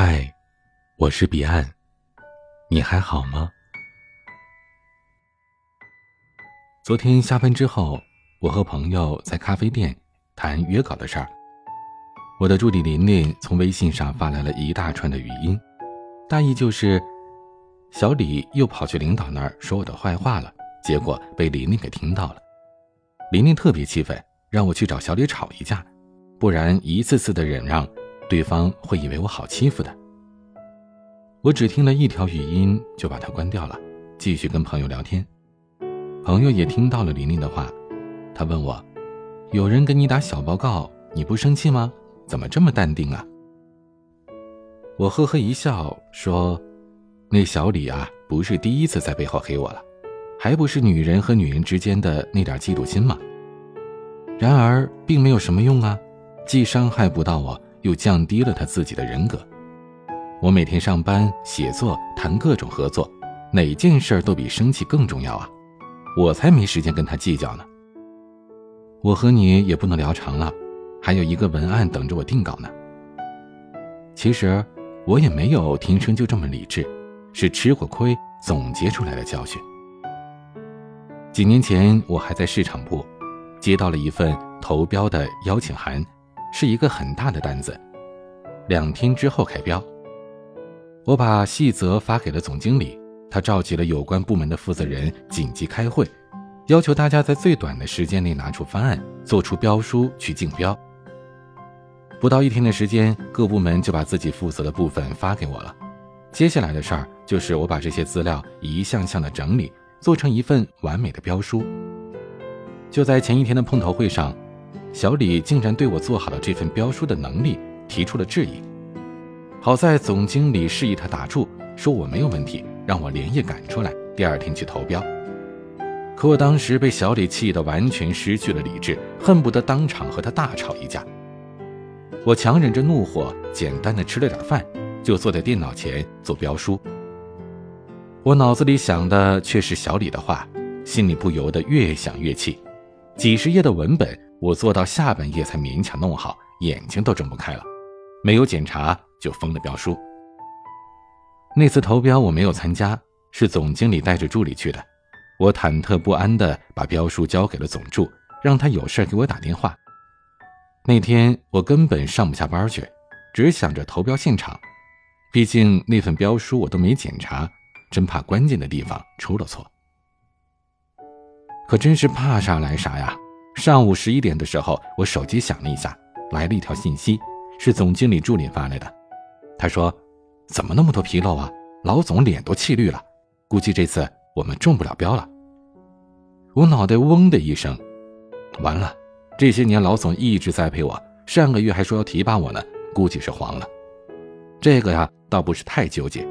嗨，我是彼岸，你还好吗？昨天下班之后，我和朋友在咖啡店谈约稿的事儿。我的助理琳琳从微信上发来了一大串的语音，大意就是小李又跑去领导那儿说我的坏话了，结果被琳琳给听到了。琳琳特别气愤，让我去找小李吵一架，不然一次次的忍让。对方会以为我好欺负的。我只听了一条语音就把它关掉了，继续跟朋友聊天。朋友也听到了琳琳的话，他问我：“有人给你打小报告，你不生气吗？怎么这么淡定啊？”我呵呵一笑说：“那小李啊，不是第一次在背后黑我了，还不是女人和女人之间的那点嫉妒心吗？然而并没有什么用啊，既伤害不到我。”又降低了他自己的人格。我每天上班、写作、谈各种合作，哪件事都比生气更重要啊！我才没时间跟他计较呢。我和你也不能聊长了，还有一个文案等着我定稿呢。其实我也没有天生就这么理智，是吃过亏总结出来的教训。几年前我还在市场部，接到了一份投标的邀请函。是一个很大的单子，两天之后开标。我把细则发给了总经理，他召集了有关部门的负责人紧急开会，要求大家在最短的时间内拿出方案，做出标书去竞标。不到一天的时间，各部门就把自己负责的部分发给我了。接下来的事儿就是我把这些资料一项项的整理，做成一份完美的标书。就在前一天的碰头会上。小李竟然对我做好了这份标书的能力提出了质疑，好在总经理示意他打住，说我没有问题，让我连夜赶出来，第二天去投标。可我当时被小李气得完全失去了理智，恨不得当场和他大吵一架。我强忍着怒火，简单的吃了点饭，就坐在电脑前做标书。我脑子里想的却是小李的话，心里不由得越想越气，几十页的文本。我做到下半夜才勉强弄好，眼睛都睁不开了，没有检查就封了标书。那次投标我没有参加，是总经理带着助理去的。我忐忑不安地把标书交给了总助，让他有事给我打电话。那天我根本上不下班去，只想着投标现场。毕竟那份标书我都没检查，真怕关键的地方出了错。可真是怕啥来啥呀！上午十一点的时候，我手机响了一下，来了一条信息，是总经理助理发来的。他说：“怎么那么多纰漏啊？老总脸都气绿了，估计这次我们中不了标了。”我脑袋嗡的一声，完了，这些年老总一直栽培我，上个月还说要提拔我呢，估计是黄了。这个呀，倒不是太纠结，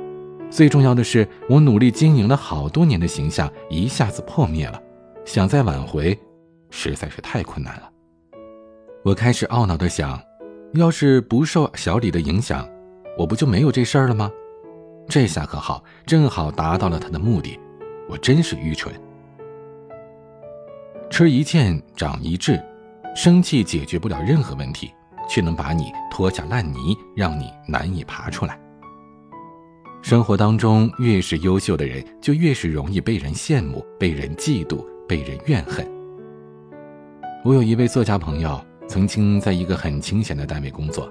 最重要的是我努力经营了好多年的形象一下子破灭了，想再挽回。实在是太困难了。我开始懊恼的想，要是不受小李的影响，我不就没有这事儿了吗？这下可好，正好达到了他的目的。我真是愚蠢。吃一堑长一智，生气解决不了任何问题，却能把你拖下烂泥，让你难以爬出来。生活当中，越是优秀的人，就越是容易被人羡慕、被人嫉妒、被人怨恨。我有一位作家朋友，曾经在一个很清闲的单位工作，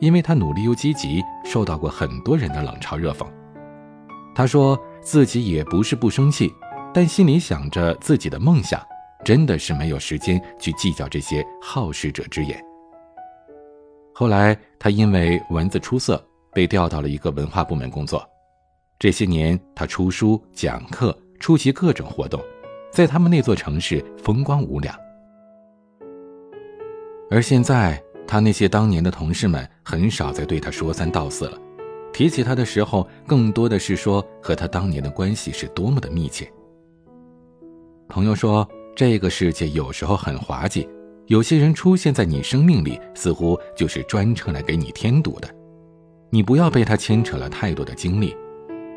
因为他努力又积极，受到过很多人的冷嘲热讽。他说自己也不是不生气，但心里想着自己的梦想，真的是没有时间去计较这些好事者之言。后来他因为文字出色，被调到了一个文化部门工作。这些年，他出书、讲课、出席各种活动，在他们那座城市风光无两。而现在，他那些当年的同事们很少再对他说三道四了，提起他的时候，更多的是说和他当年的关系是多么的密切。朋友说，这个世界有时候很滑稽，有些人出现在你生命里，似乎就是专程来给你添堵的。你不要被他牵扯了太多的精力，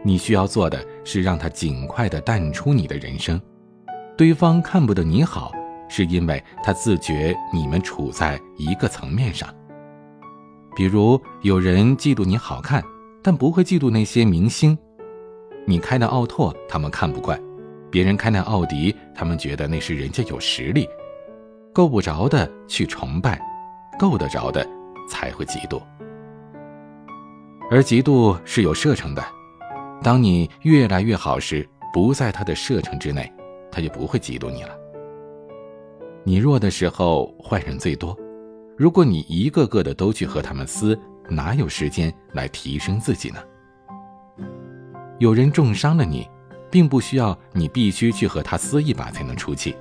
你需要做的是让他尽快的淡出你的人生。对方看不得你好。是因为他自觉你们处在一个层面上。比如有人嫉妒你好看，但不会嫉妒那些明星。你开的奥拓，他们看不惯；别人开那奥迪，他们觉得那是人家有实力。够不着的去崇拜，够得着的才会嫉妒。而嫉妒是有射程的，当你越来越好时，不在他的射程之内，他就不会嫉妒你了。你弱的时候，坏人最多。如果你一个个的都去和他们撕，哪有时间来提升自己呢？有人重伤了你，并不需要你必须去和他撕一把才能出气。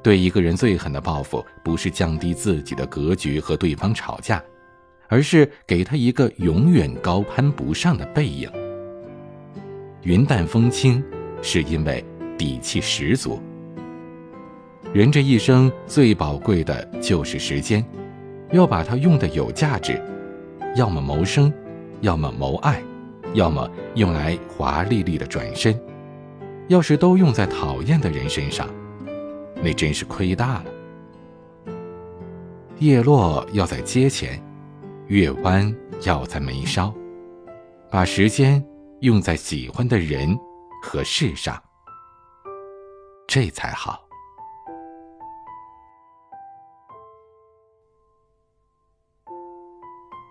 对一个人最狠的报复，不是降低自己的格局和对方吵架，而是给他一个永远高攀不上的背影。云淡风轻，是因为底气十足。人这一生最宝贵的就是时间，要把它用的有价值，要么谋生，要么谋爱，要么用来华丽丽的转身。要是都用在讨厌的人身上，那真是亏大了。叶落要在阶前，月弯要在眉梢，把时间用在喜欢的人和事上，这才好。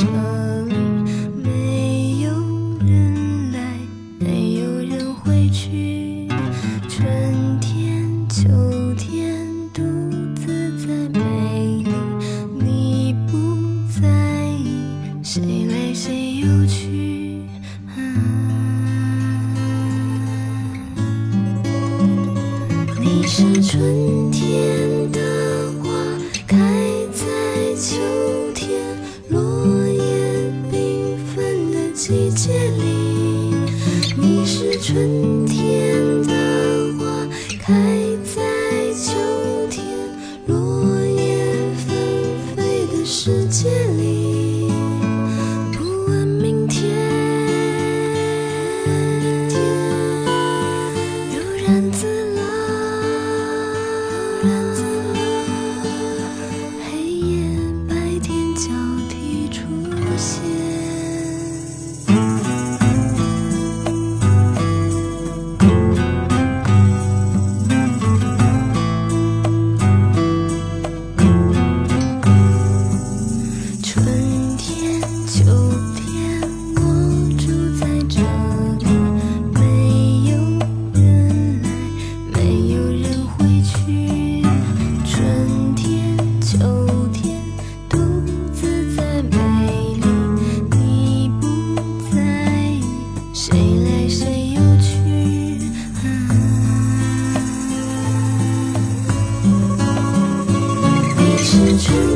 这里没有人来没有人会去春天秋天独自在美丽你不在意谁来谁又去啊你是春你没